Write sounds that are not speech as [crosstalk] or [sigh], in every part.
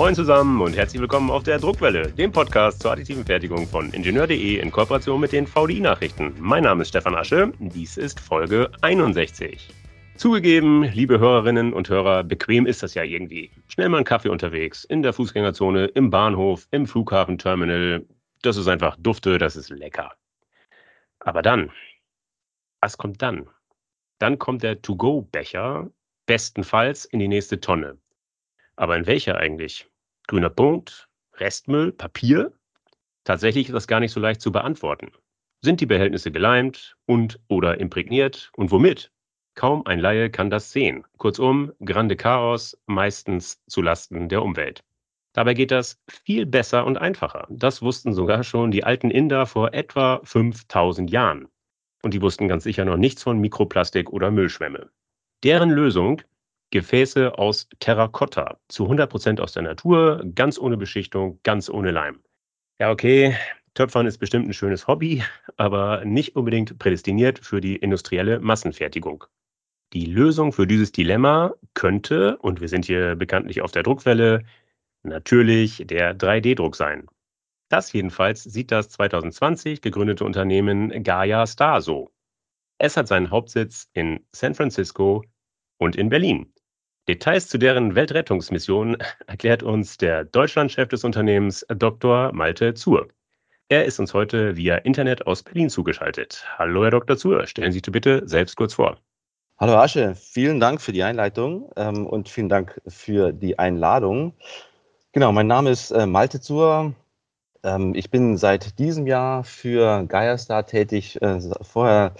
Moin zusammen und herzlich willkommen auf der Druckwelle, dem Podcast zur additiven Fertigung von Ingenieur.de in Kooperation mit den VDI-Nachrichten. Mein Name ist Stefan Asche, dies ist Folge 61. Zugegeben, liebe Hörerinnen und Hörer, bequem ist das ja irgendwie. Schnell mal einen Kaffee unterwegs, in der Fußgängerzone, im Bahnhof, im Flughafenterminal. Das ist einfach dufte, das ist lecker. Aber dann, was kommt dann? Dann kommt der To-Go-Becher bestenfalls in die nächste Tonne. Aber in welcher eigentlich? Grüner Punkt, Restmüll, Papier? Tatsächlich ist das gar nicht so leicht zu beantworten. Sind die Behältnisse geleimt und oder imprägniert und womit? Kaum ein Laie kann das sehen. Kurzum, grande Chaos, meistens zu Lasten der Umwelt. Dabei geht das viel besser und einfacher. Das wussten sogar schon die alten Inder vor etwa 5000 Jahren. Und die wussten ganz sicher noch nichts von Mikroplastik oder Müllschwämme. Deren Lösung Gefäße aus Terrakotta, zu 100% aus der Natur, ganz ohne Beschichtung, ganz ohne Leim. Ja, okay, Töpfern ist bestimmt ein schönes Hobby, aber nicht unbedingt prädestiniert für die industrielle Massenfertigung. Die Lösung für dieses Dilemma könnte, und wir sind hier bekanntlich auf der Druckwelle, natürlich der 3D-Druck sein. Das jedenfalls sieht das 2020 gegründete Unternehmen Gaia Star so. Es hat seinen Hauptsitz in San Francisco und in Berlin. Details zu deren Weltrettungsmission [laughs] erklärt uns der Deutschlandchef des Unternehmens Dr. Malte Zur. Er ist uns heute via Internet aus Berlin zugeschaltet. Hallo, Herr Dr. Zur, stellen Sie sich bitte selbst kurz vor. Hallo Asche, vielen Dank für die Einleitung ähm, und vielen Dank für die Einladung. Genau, mein Name ist äh, Malte Zur. Ähm, ich bin seit diesem Jahr für Geierstar tätig, äh, vorher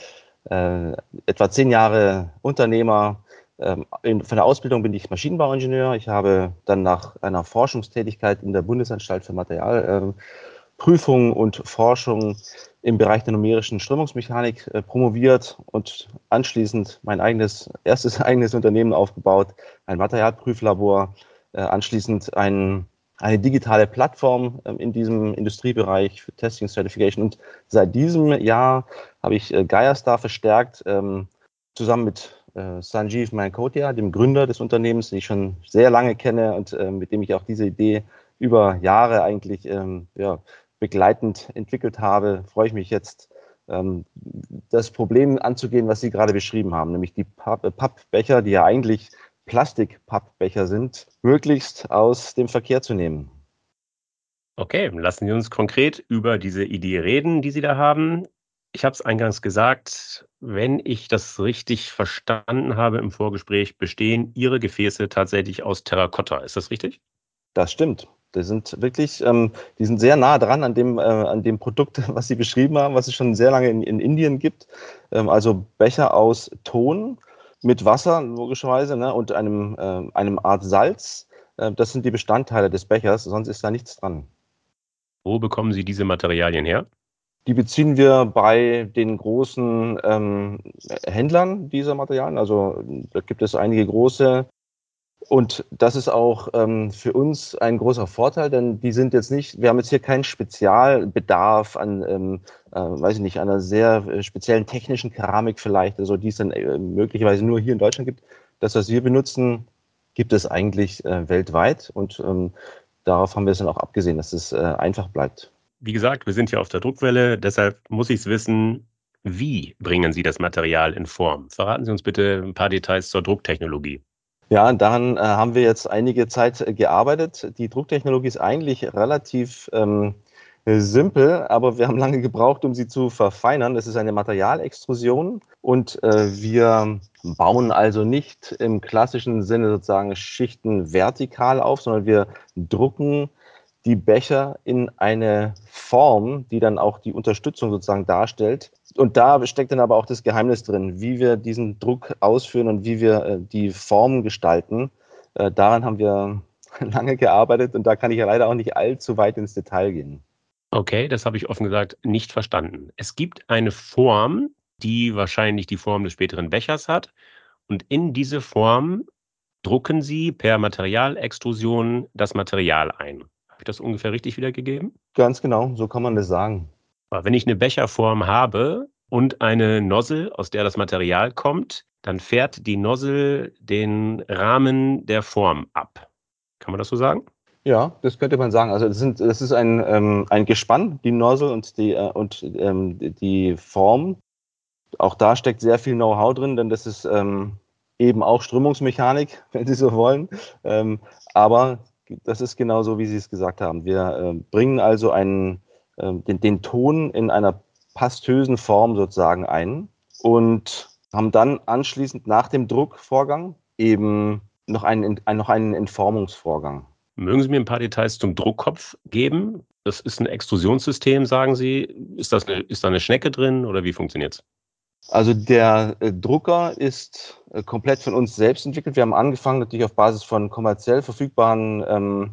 äh, etwa zehn Jahre Unternehmer, ähm, von der Ausbildung bin ich Maschinenbauingenieur. Ich habe dann nach einer Forschungstätigkeit in der Bundesanstalt für Materialprüfung ähm, und Forschung im Bereich der numerischen Strömungsmechanik äh, promoviert und anschließend mein eigenes, [laughs] erstes eigenes Unternehmen aufgebaut, ein Materialprüflabor, äh, anschließend ein, eine digitale Plattform ähm, in diesem Industriebereich für Testing Certification. Und seit diesem Jahr habe ich äh, Geierstar verstärkt, zusammen mit äh, Sanjeev Mankotia, dem Gründer des Unternehmens, den ich schon sehr lange kenne und äh, mit dem ich auch diese Idee über Jahre eigentlich ähm, ja, begleitend entwickelt habe, freue ich mich jetzt, ähm, das Problem anzugehen, was Sie gerade beschrieben haben, nämlich die Pappbecher, die ja eigentlich Plastikpappbecher sind, möglichst aus dem Verkehr zu nehmen. Okay, lassen Sie uns konkret über diese Idee reden, die Sie da haben. Ich habe es eingangs gesagt, wenn ich das richtig verstanden habe im Vorgespräch, bestehen Ihre Gefäße tatsächlich aus Terrakotta. Ist das richtig? Das stimmt. Die sind wirklich, ähm, die sind sehr nah dran an dem, äh, an dem Produkt, [laughs] was Sie beschrieben haben, was es schon sehr lange in, in Indien gibt. Ähm, also Becher aus Ton mit Wasser, logischerweise, ne, und einem, äh, einem Art Salz. Äh, das sind die Bestandteile des Bechers, sonst ist da nichts dran. Wo bekommen Sie diese Materialien her? Die beziehen wir bei den großen ähm, Händlern dieser Materialien. Also da gibt es einige große. Und das ist auch ähm, für uns ein großer Vorteil, denn die sind jetzt nicht, wir haben jetzt hier keinen Spezialbedarf an, ähm, äh, weiß ich nicht, einer sehr äh, speziellen technischen Keramik vielleicht, also die es dann äh, möglicherweise nur hier in Deutschland gibt. Das, was wir benutzen, gibt es eigentlich äh, weltweit und ähm, darauf haben wir es dann auch abgesehen, dass es äh, einfach bleibt. Wie gesagt, wir sind hier auf der Druckwelle, deshalb muss ich es wissen, wie bringen Sie das Material in Form? Verraten Sie uns bitte ein paar Details zur Drucktechnologie. Ja, daran äh, haben wir jetzt einige Zeit äh, gearbeitet. Die Drucktechnologie ist eigentlich relativ ähm, simpel, aber wir haben lange gebraucht, um sie zu verfeinern. Das ist eine Materialextrusion und äh, wir bauen also nicht im klassischen Sinne sozusagen Schichten vertikal auf, sondern wir drucken die Becher in eine Form, die dann auch die Unterstützung sozusagen darstellt. Und da steckt dann aber auch das Geheimnis drin, wie wir diesen Druck ausführen und wie wir äh, die Form gestalten. Äh, daran haben wir [laughs] lange gearbeitet und da kann ich ja leider auch nicht allzu weit ins Detail gehen. Okay, das habe ich offen gesagt nicht verstanden. Es gibt eine Form, die wahrscheinlich die Form des späteren Bechers hat. Und in diese Form drucken Sie per Materialextrusion das Material ein. Habe ich das ungefähr richtig wiedergegeben? Ganz genau, so kann man das sagen. Aber wenn ich eine Becherform habe und eine Nozzle, aus der das Material kommt, dann fährt die Nozzle den Rahmen der Form ab. Kann man das so sagen? Ja, das könnte man sagen. Also das, sind, das ist ein, ähm, ein Gespann, die Nozzle und die, äh, und, ähm, die Form. Auch da steckt sehr viel Know-how drin, denn das ist ähm, eben auch Strömungsmechanik, [laughs] wenn Sie so wollen. Ähm, aber das ist genau so, wie Sie es gesagt haben. Wir äh, bringen also einen, äh, den, den Ton in einer pastösen Form sozusagen ein und haben dann anschließend nach dem Druckvorgang eben noch einen, noch einen Entformungsvorgang. Mögen Sie mir ein paar Details zum Druckkopf geben? Das ist ein Extrusionssystem, sagen Sie. Ist, das eine, ist da eine Schnecke drin oder wie funktioniert es? Also der äh, Drucker ist äh, komplett von uns selbst entwickelt. Wir haben angefangen natürlich auf Basis von kommerziell verfügbaren ähm,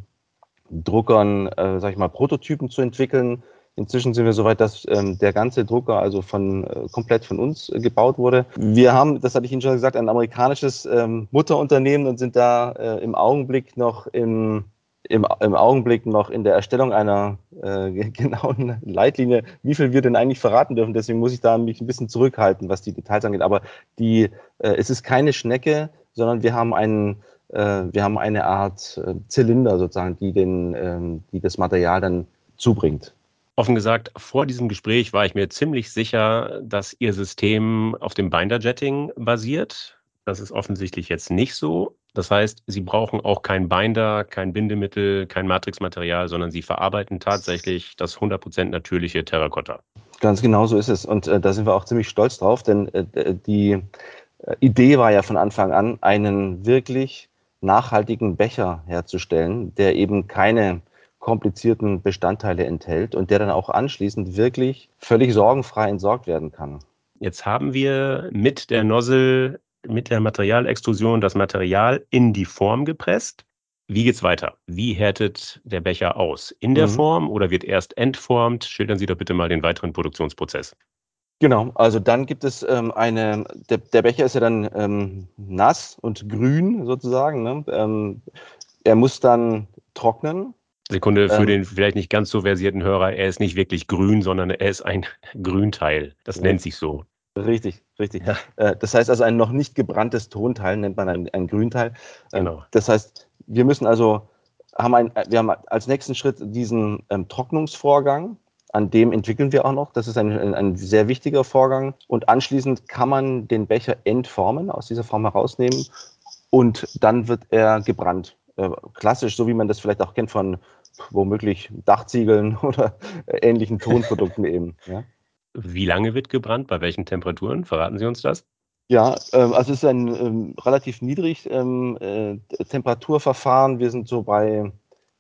Druckern, äh, sag ich mal, Prototypen zu entwickeln. Inzwischen sind wir so weit, dass ähm, der ganze Drucker also von äh, komplett von uns äh, gebaut wurde. Wir haben, das hatte ich Ihnen schon gesagt, ein amerikanisches ähm, Mutterunternehmen und sind da äh, im Augenblick noch im im, im Augenblick noch in der Erstellung einer äh, [laughs] genauen Leitlinie, wie viel wir denn eigentlich verraten dürfen. Deswegen muss ich da mich ein bisschen zurückhalten, was die Details angeht. Aber die, äh, es ist keine Schnecke, sondern wir haben einen, äh, wir haben eine Art äh, Zylinder sozusagen, die den, ähm, die das Material dann zubringt. Offen gesagt, vor diesem Gespräch war ich mir ziemlich sicher, dass Ihr System auf dem Binder-Jetting basiert. Das ist offensichtlich jetzt nicht so. Das heißt, Sie brauchen auch kein Binder, kein Bindemittel, kein Matrixmaterial, sondern Sie verarbeiten tatsächlich das 100% natürliche Terrakotta. Ganz genau so ist es. Und äh, da sind wir auch ziemlich stolz drauf, denn äh, die äh, Idee war ja von Anfang an, einen wirklich nachhaltigen Becher herzustellen, der eben keine komplizierten Bestandteile enthält und der dann auch anschließend wirklich völlig sorgenfrei entsorgt werden kann. Jetzt haben wir mit der Nozzle mit der Materialextrusion das Material in die Form gepresst. Wie geht's weiter? Wie härtet der Becher aus? In der mhm. Form oder wird erst entformt? Schildern Sie doch bitte mal den weiteren Produktionsprozess. Genau, also dann gibt es ähm, eine, der, der, Becher ist ja dann ähm, nass und grün sozusagen. Ne? Ähm, er muss dann trocknen. Sekunde für ähm. den vielleicht nicht ganz so versierten Hörer, er ist nicht wirklich grün, sondern er ist ein [laughs] Grünteil. Das ja. nennt sich so. Richtig, richtig. Ja. Äh, das heißt also, ein noch nicht gebranntes Tonteil nennt man ein, ein Grünteil. Äh, genau. Das heißt, wir müssen also, haben ein, wir haben als nächsten Schritt diesen ähm, Trocknungsvorgang, an dem entwickeln wir auch noch. Das ist ein, ein sehr wichtiger Vorgang. Und anschließend kann man den Becher entformen, aus dieser Form herausnehmen und dann wird er gebrannt. Äh, klassisch, so wie man das vielleicht auch kennt von womöglich Dachziegeln [laughs] oder ähnlichen Tonprodukten eben. Ja. Wie lange wird gebrannt? Bei welchen Temperaturen? Verraten Sie uns das? Ja, ähm, also es ist ein ähm, relativ niedrig ähm, äh, Temperaturverfahren. Wir sind so bei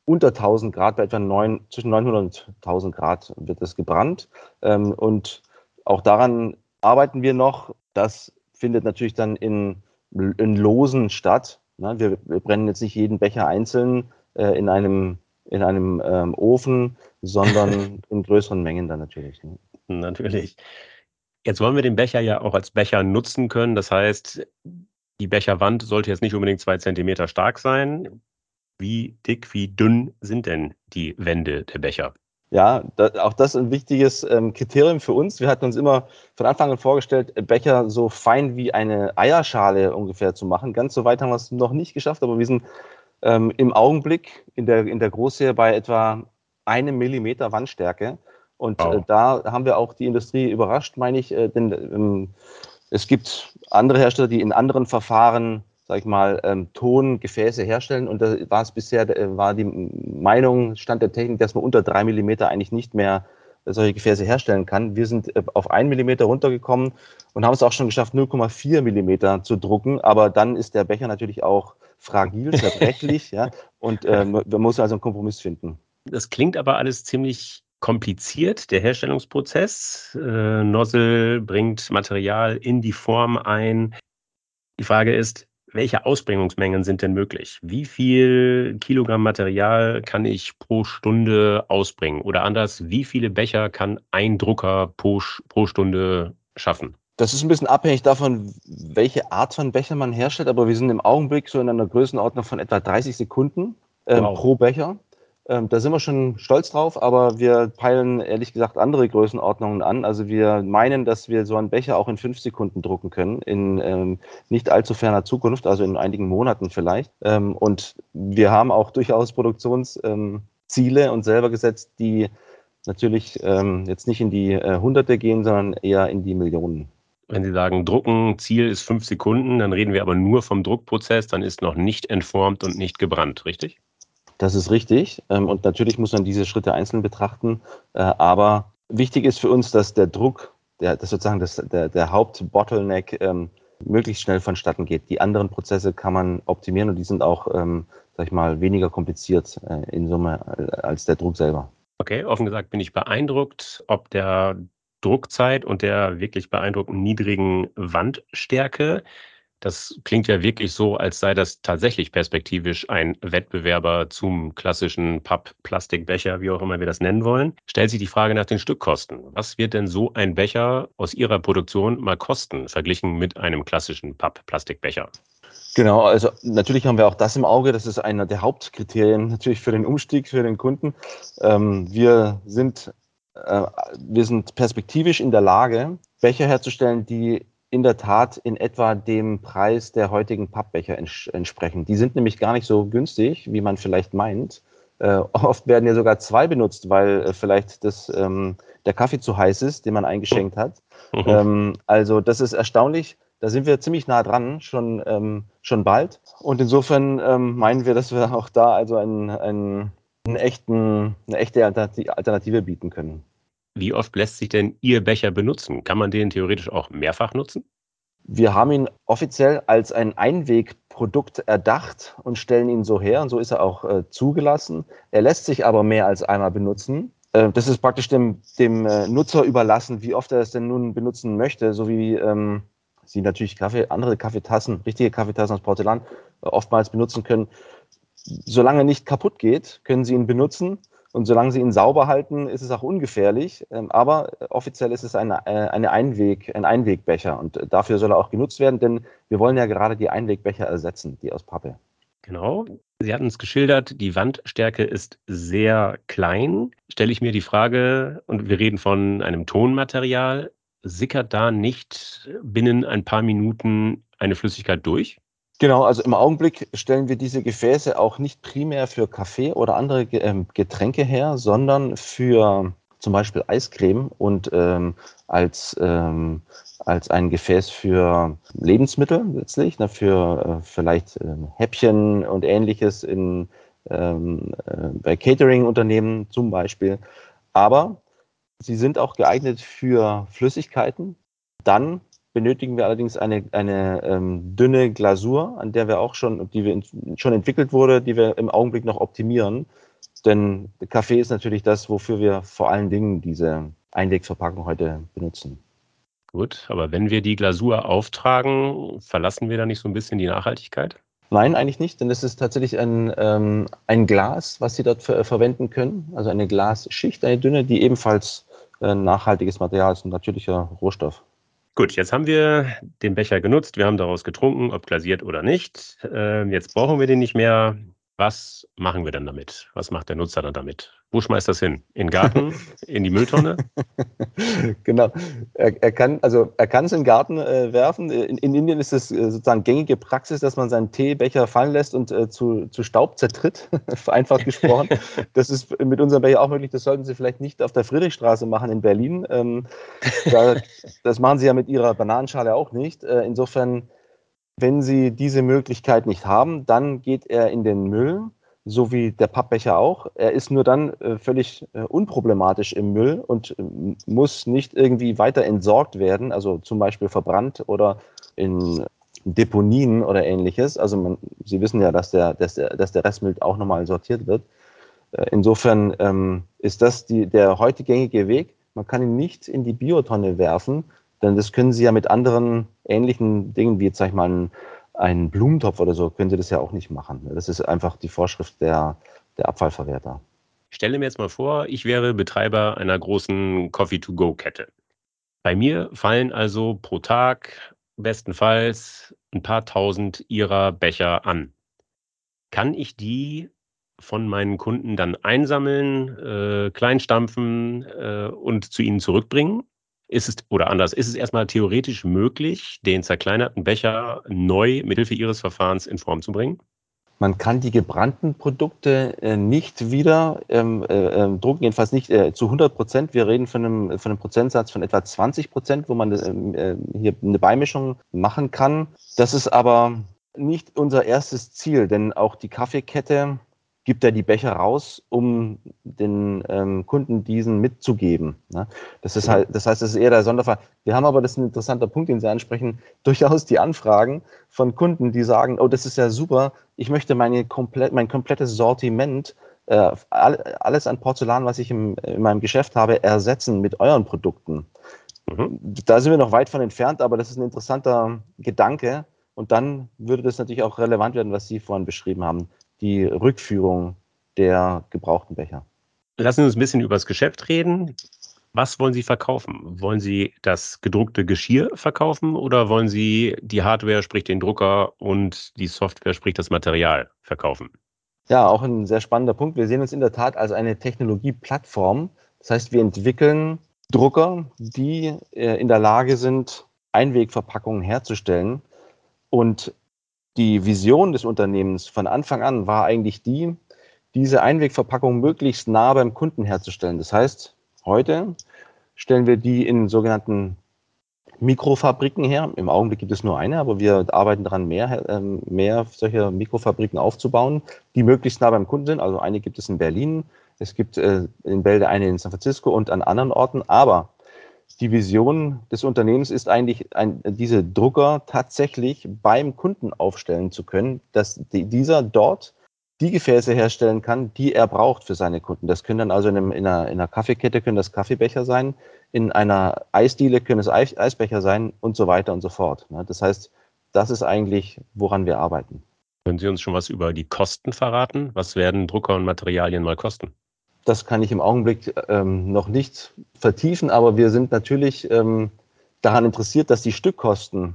unter 1000 Grad, bei etwa 9, zwischen 900 und 1000 Grad wird es gebrannt. Ähm, und auch daran arbeiten wir noch. Das findet natürlich dann in, in Losen statt. Ne? Wir, wir, brennen jetzt nicht jeden Becher einzeln äh, in einem, in einem ähm, Ofen, sondern [laughs] in größeren Mengen dann natürlich. Ne? Natürlich. Jetzt wollen wir den Becher ja auch als Becher nutzen können. Das heißt, die Becherwand sollte jetzt nicht unbedingt zwei Zentimeter stark sein. Wie dick, wie dünn sind denn die Wände der Becher? Ja, da, auch das ist ein wichtiges ähm, Kriterium für uns. Wir hatten uns immer von Anfang an vorgestellt, Becher so fein wie eine Eierschale ungefähr zu machen. Ganz so weit haben wir es noch nicht geschafft, aber wir sind ähm, im Augenblick in der, in der Großserie bei etwa einem Millimeter Wandstärke. Und oh. äh, da haben wir auch die Industrie überrascht, meine ich, äh, denn ähm, es gibt andere Hersteller, die in anderen Verfahren, sag ich mal, ähm, Tongefäße herstellen. Und da war es bisher, äh, war die Meinung, Stand der Technik, dass man unter drei Millimeter eigentlich nicht mehr solche Gefäße herstellen kann. Wir sind äh, auf einen Millimeter runtergekommen und haben es auch schon geschafft, 0,4 Millimeter zu drucken. Aber dann ist der Becher natürlich auch fragil, [laughs] zerbrechlich, ja. Und äh, man muss also einen Kompromiss finden. Das klingt aber alles ziemlich kompliziert, der Herstellungsprozess. Äh, Nozzle bringt Material in die Form ein. Die Frage ist, welche Ausbringungsmengen sind denn möglich? Wie viel Kilogramm Material kann ich pro Stunde ausbringen? Oder anders, wie viele Becher kann ein Drucker pro, pro Stunde schaffen? Das ist ein bisschen abhängig davon, welche Art von Becher man herstellt, aber wir sind im Augenblick so in einer Größenordnung von etwa 30 Sekunden äh, wow. pro Becher. Ähm, da sind wir schon stolz drauf, aber wir peilen ehrlich gesagt andere Größenordnungen an. Also wir meinen, dass wir so einen Becher auch in fünf Sekunden drucken können, in ähm, nicht allzu ferner Zukunft, also in einigen Monaten vielleicht. Ähm, und wir haben auch durchaus Produktionsziele ähm, und selber gesetzt, die natürlich ähm, jetzt nicht in die äh, Hunderte gehen, sondern eher in die Millionen. Wenn Sie sagen, Drucken, Ziel ist fünf Sekunden, dann reden wir aber nur vom Druckprozess, dann ist noch nicht entformt und nicht gebrannt, richtig? Das ist richtig. Ähm, und natürlich muss man diese Schritte einzeln betrachten. Äh, aber wichtig ist für uns, dass der Druck, der, das sozusagen das, der, der Hauptbottleneck ähm, möglichst schnell vonstatten geht. Die anderen Prozesse kann man optimieren und die sind auch, ähm, sag ich mal, weniger kompliziert äh, in Summe äh, als der Druck selber. Okay, offen gesagt bin ich beeindruckt, ob der Druckzeit und der wirklich beeindruckend niedrigen Wandstärke. Das klingt ja wirklich so, als sei das tatsächlich perspektivisch ein Wettbewerber zum klassischen Papp-Plastikbecher, wie auch immer wir das nennen wollen. Stellt sich die Frage nach den Stückkosten. Was wird denn so ein Becher aus Ihrer Produktion mal kosten, verglichen mit einem klassischen Papp-Plastikbecher? Genau, also natürlich haben wir auch das im Auge. Das ist einer der Hauptkriterien natürlich für den Umstieg für den Kunden. Ähm, wir sind äh, wir sind perspektivisch in der Lage, Becher herzustellen, die in der Tat in etwa dem Preis der heutigen Pappbecher ents entsprechen. Die sind nämlich gar nicht so günstig, wie man vielleicht meint. Äh, oft werden ja sogar zwei benutzt, weil äh, vielleicht das, ähm, der Kaffee zu heiß ist, den man eingeschenkt hat. Mhm. Ähm, also das ist erstaunlich. Da sind wir ziemlich nah dran, schon, ähm, schon bald. Und insofern ähm, meinen wir, dass wir auch da also einen, einen, einen echten, eine echte Alternative bieten können. Wie oft lässt sich denn Ihr Becher benutzen? Kann man den theoretisch auch mehrfach nutzen? Wir haben ihn offiziell als ein Einwegprodukt erdacht und stellen ihn so her und so ist er auch äh, zugelassen. Er lässt sich aber mehr als einmal benutzen. Äh, das ist praktisch dem, dem äh, Nutzer überlassen, wie oft er es denn nun benutzen möchte, so wie ähm, Sie natürlich Kaffee, andere Kaffeetassen, richtige Kaffeetassen aus Porzellan äh, oftmals benutzen können. Solange er nicht kaputt geht, können Sie ihn benutzen. Und solange sie ihn sauber halten, ist es auch ungefährlich. Ähm, aber offiziell ist es eine, äh, eine Einweg, ein Einwegbecher und dafür soll er auch genutzt werden, denn wir wollen ja gerade die Einwegbecher ersetzen, die aus Pappe. Genau. Sie hatten es geschildert, die Wandstärke ist sehr klein. Stelle ich mir die Frage, und wir reden von einem Tonmaterial, sickert da nicht binnen ein paar Minuten eine Flüssigkeit durch? Genau, also im Augenblick stellen wir diese Gefäße auch nicht primär für Kaffee oder andere ähm, Getränke her, sondern für zum Beispiel Eiscreme und ähm, als, ähm, als ein Gefäß für Lebensmittel letztlich, ne, für äh, vielleicht äh, Häppchen und ähnliches in, ähm, äh, bei Catering-Unternehmen zum Beispiel. Aber sie sind auch geeignet für Flüssigkeiten. Dann benötigen wir allerdings eine, eine ähm, dünne Glasur, an der wir auch schon, die wir in, schon entwickelt wurde, die wir im Augenblick noch optimieren. Denn Kaffee ist natürlich das, wofür wir vor allen Dingen diese Einwegverpackung heute benutzen. Gut, aber wenn wir die Glasur auftragen, verlassen wir da nicht so ein bisschen die Nachhaltigkeit? Nein, eigentlich nicht, denn es ist tatsächlich ein, ähm, ein Glas, was Sie dort ver verwenden können. Also eine Glasschicht, eine dünne, die ebenfalls äh, nachhaltiges Material ist, ein natürlicher Rohstoff. Gut, jetzt haben wir den Becher genutzt, wir haben daraus getrunken, ob glasiert oder nicht. Ähm, jetzt brauchen wir den nicht mehr. Was machen wir dann damit? Was macht der Nutzer dann damit? Wo schmeißt das hin? In den Garten? in die Mülltonne? [laughs] genau. Er, er, kann also er kann es in den Garten äh, werfen. In, in, Indien ist es äh, sozusagen gängige Praxis, dass man seinen Teebecher fallen lässt und äh, zu, zu Staub zertritt, [laughs] vereinfacht gesprochen. das ist mit unserem Becher auch möglich. Das sollten Sie vielleicht nicht auf der Friedrichstraße machen in Berlin. Ähm, da, das machen Sie ja mit Ihrer Bananenschale auch nicht. Äh, insofern wenn Sie diese Möglichkeit nicht haben, dann geht er in den Müll, so wie der Pappbecher auch. Er ist nur dann äh, völlig äh, unproblematisch im Müll und äh, muss nicht irgendwie weiter entsorgt werden, also zum Beispiel verbrannt oder in Deponien oder ähnliches. Also man, Sie wissen ja, dass der, dass der, dass der Restmüll auch nochmal sortiert wird. Äh, insofern ähm, ist das die, der heute gängige Weg. Man kann ihn nicht in die Biotonne werfen, denn das können Sie ja mit anderen ähnlichen Dingen, wie jetzt, sag ich mal, einen Blumentopf oder so, können Sie das ja auch nicht machen. Das ist einfach die Vorschrift der, der Abfallverwerter. Ich stelle mir jetzt mal vor, ich wäre Betreiber einer großen Coffee-to-Go-Kette. Bei mir fallen also pro Tag bestenfalls ein paar tausend Ihrer Becher an. Kann ich die von meinen Kunden dann einsammeln, äh, kleinstampfen äh, und zu ihnen zurückbringen? Ist es, oder anders, ist es erstmal theoretisch möglich, den zerkleinerten Becher neu mithilfe Ihres Verfahrens in Form zu bringen? Man kann die gebrannten Produkte äh, nicht wieder ähm, äh, ähm, drucken, jedenfalls nicht äh, zu 100 Prozent. Wir reden von einem, von einem Prozentsatz von etwa 20 Prozent, wo man ähm, äh, hier eine Beimischung machen kann. Das ist aber nicht unser erstes Ziel, denn auch die Kaffeekette gibt er die Becher raus, um den ähm, Kunden diesen mitzugeben. Ne? Das ist halt, das heißt, das ist eher der Sonderfall. Wir haben aber, das ist ein interessanter Punkt, den Sie ansprechen, [laughs] durchaus die Anfragen von Kunden, die sagen, oh, das ist ja super, ich möchte meine komplett, mein komplettes Sortiment, äh, alles an Porzellan, was ich im, in meinem Geschäft habe, ersetzen mit euren Produkten. Mhm. Da sind wir noch weit von entfernt, aber das ist ein interessanter Gedanke. Und dann würde das natürlich auch relevant werden, was Sie vorhin beschrieben haben die Rückführung der gebrauchten Becher. Lassen Sie uns ein bisschen über das Geschäft reden. Was wollen Sie verkaufen? Wollen Sie das gedruckte Geschirr verkaufen oder wollen Sie die Hardware, sprich den Drucker und die Software, sprich das Material verkaufen? Ja, auch ein sehr spannender Punkt. Wir sehen uns in der Tat als eine Technologieplattform. Das heißt, wir entwickeln Drucker, die äh, in der Lage sind, Einwegverpackungen herzustellen. Und die Vision des Unternehmens von Anfang an war eigentlich die, diese Einwegverpackung möglichst nah beim Kunden herzustellen. Das heißt, heute stellen wir die in sogenannten Mikrofabriken her. Im Augenblick gibt es nur eine, aber wir arbeiten daran, mehr, ähm, mehr solcher Mikrofabriken aufzubauen, die möglichst nah beim Kunden sind. Also eine gibt es in Berlin, es gibt äh, in Bälde eine in San Francisco und an anderen Orten. Aber die Vision des Unternehmens ist eigentlich, ein, diese Drucker tatsächlich beim Kunden aufstellen zu können, dass die, dieser dort die Gefäße herstellen kann, die er braucht für seine Kunden. Das können dann also in, einem, in, einer, in einer, Kaffeekette können das Kaffeebecher sein, in einer Eisdiele können es Eis, Eisbecher sein und so weiter und so fort. Ne? Das heißt, das ist eigentlich, woran wir arbeiten. Können Sie uns schon was über die Kosten verraten? Was werden Drucker und Materialien mal kosten? Das kann ich im Augenblick ähm, noch nicht vertiefen, aber wir sind natürlich ähm, daran interessiert, dass die Stückkosten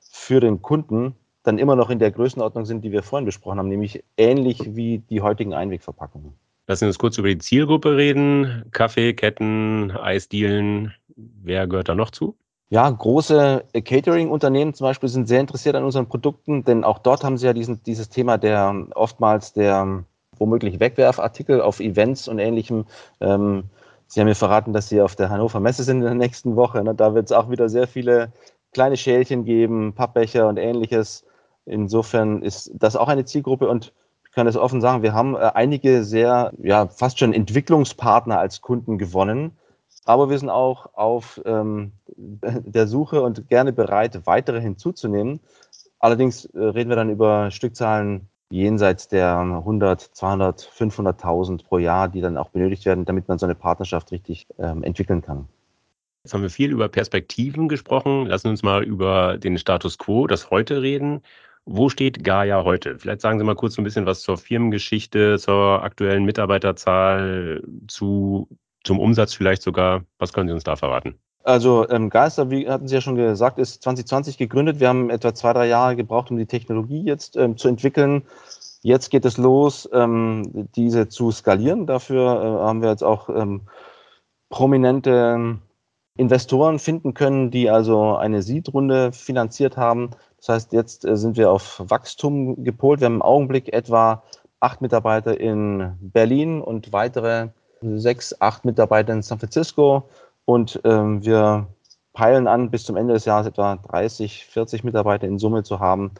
für den Kunden dann immer noch in der Größenordnung sind, die wir vorhin besprochen haben, nämlich ähnlich wie die heutigen Einwegverpackungen. Lassen Sie uns kurz über die Zielgruppe reden. Kaffeeketten, Eisdielen, wer gehört da noch zu? Ja, große Catering-Unternehmen zum Beispiel sind sehr interessiert an unseren Produkten, denn auch dort haben sie ja diesen, dieses Thema der oftmals der womöglich Wegwerfartikel auf Events und ähnlichem. Ähm, Sie haben mir verraten, dass Sie auf der Hannover Messe sind in der nächsten Woche. Ne? Da wird es auch wieder sehr viele kleine Schälchen geben, Pappbecher und ähnliches. Insofern ist das auch eine Zielgruppe und ich kann es offen sagen, wir haben äh, einige sehr, ja, fast schon Entwicklungspartner als Kunden gewonnen. Aber wir sind auch auf ähm, [laughs] der Suche und gerne bereit, weitere hinzuzunehmen. Allerdings äh, reden wir dann über Stückzahlen jenseits der 100, 200, 500.000 pro Jahr, die dann auch benötigt werden, damit man so eine Partnerschaft richtig ähm, entwickeln kann. Jetzt haben wir viel über Perspektiven gesprochen. Lassen Sie uns mal über den Status quo, das heute reden. Wo steht Gaia heute? Vielleicht sagen Sie mal kurz ein bisschen was zur Firmengeschichte, zur aktuellen Mitarbeiterzahl, zu, zum Umsatz vielleicht sogar. Was können Sie uns da verraten? Also ähm, Geister, wie hatten Sie ja schon gesagt, ist 2020 gegründet. Wir haben etwa zwei, drei Jahre gebraucht, um die Technologie jetzt ähm, zu entwickeln. Jetzt geht es los, ähm, diese zu skalieren. Dafür äh, haben wir jetzt auch ähm, prominente Investoren finden können, die also eine Seed-Runde finanziert haben. Das heißt, jetzt äh, sind wir auf Wachstum gepolt. Wir haben im Augenblick etwa acht Mitarbeiter in Berlin und weitere sechs, acht Mitarbeiter in San Francisco und ähm, wir peilen an, bis zum Ende des Jahres etwa 30, 40 Mitarbeiter in Summe zu haben.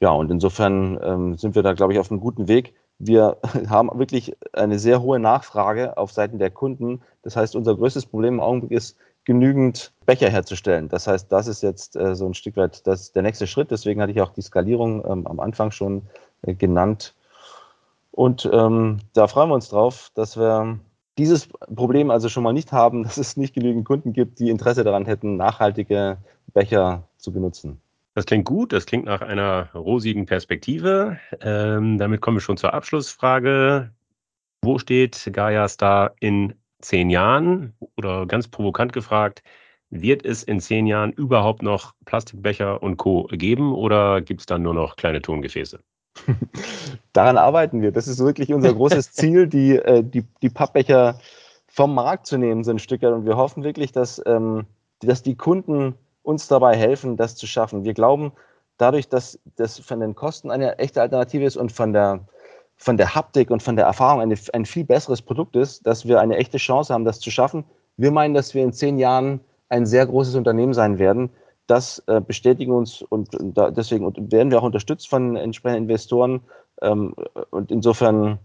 Ja, und insofern ähm, sind wir da, glaube ich, auf einem guten Weg. Wir [laughs] haben wirklich eine sehr hohe Nachfrage auf Seiten der Kunden. Das heißt, unser größtes Problem im Augenblick ist, genügend Becher herzustellen. Das heißt, das ist jetzt äh, so ein Stück weit das, der nächste Schritt. Deswegen hatte ich auch die Skalierung ähm, am Anfang schon äh, genannt. Und ähm, da freuen wir uns drauf, dass wir dieses Problem also schon mal nicht haben, [laughs] dass es nicht genügend Kunden gibt, die Interesse daran hätten, nachhaltige Becher zu benutzen. Das klingt gut, das klingt nach einer rosigen Perspektive. Ähm, damit kommen wir schon zur Abschlussfrage. Wo steht Gaia Star in zehn Jahren? Oder ganz provokant gefragt, wird es in zehn Jahren überhaupt noch Plastikbecher und Co. geben oder gibt es dann nur noch kleine Tongefäße? Daran arbeiten wir. Das ist wirklich unser großes [laughs] Ziel, die, äh, die, die Pappbecher vom Markt zu nehmen, so ein Stück. Und wir hoffen wirklich, dass, ähm, dass die Kunden uns dabei helfen, das zu schaffen. Wir glauben, dadurch, dass das von den Kosten eine echte Alternative ist und von der, von der Haptik und von der Erfahrung eine, ein viel besseres Produkt ist, dass wir eine echte Chance haben, das zu schaffen. Wir meinen, dass wir in zehn Jahren ein sehr großes Unternehmen sein werden, das äh, bestätigen uns und, da, deswegen und werden wir auch unterstützt von entsprechenden Investoren. Ähm, und insofern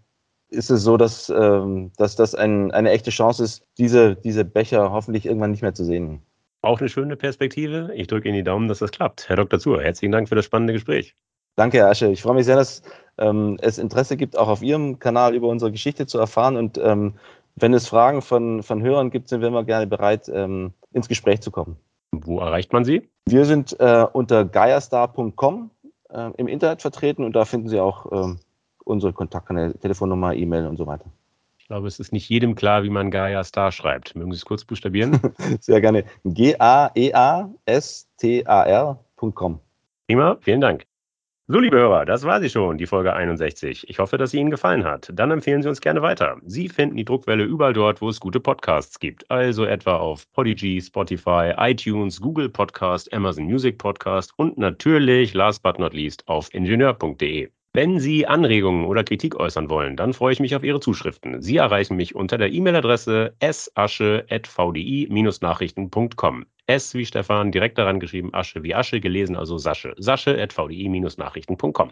ist es so, dass, ähm, dass das ein, eine echte Chance ist, diese, diese Becher hoffentlich irgendwann nicht mehr zu sehen. Auch eine schöne Perspektive. Ich drücke Ihnen die Daumen, dass das klappt. Herr Dr. Zur, herzlichen Dank für das spannende Gespräch. Danke, Herr Asche. Ich freue mich sehr, dass ähm, es Interesse gibt, auch auf Ihrem Kanal über unsere Geschichte zu erfahren. Und ähm, wenn es Fragen von, von Hörern gibt, sind wir immer gerne bereit, ähm, ins Gespräch zu kommen. Wo erreicht man Sie? Wir sind äh, unter geierstar.com äh, im Internet vertreten und da finden Sie auch äh, unsere Kontaktkanäle, Telefonnummer, E-Mail und so weiter. Ich glaube, es ist nicht jedem klar, wie man Gaia Star schreibt. Mögen Sie es kurz buchstabieren? [laughs] Sehr gerne. G-A-E-A-S-T-A-R.com. Prima, vielen Dank. So, liebe Hörer, das war sie schon, die Folge 61. Ich hoffe, dass sie Ihnen gefallen hat. Dann empfehlen Sie uns gerne weiter. Sie finden die Druckwelle überall dort, wo es gute Podcasts gibt. Also etwa auf Podigy, Spotify, iTunes, Google Podcast, Amazon Music Podcast und natürlich, last but not least, auf ingenieur.de. Wenn Sie Anregungen oder Kritik äußern wollen, dann freue ich mich auf Ihre Zuschriften. Sie erreichen mich unter der E-Mail-Adresse sasche.vdi-nachrichten.com. S wie Stefan, direkt daran geschrieben, Asche wie Asche, gelesen also Sasche. Sasche.vdi-nachrichten.com.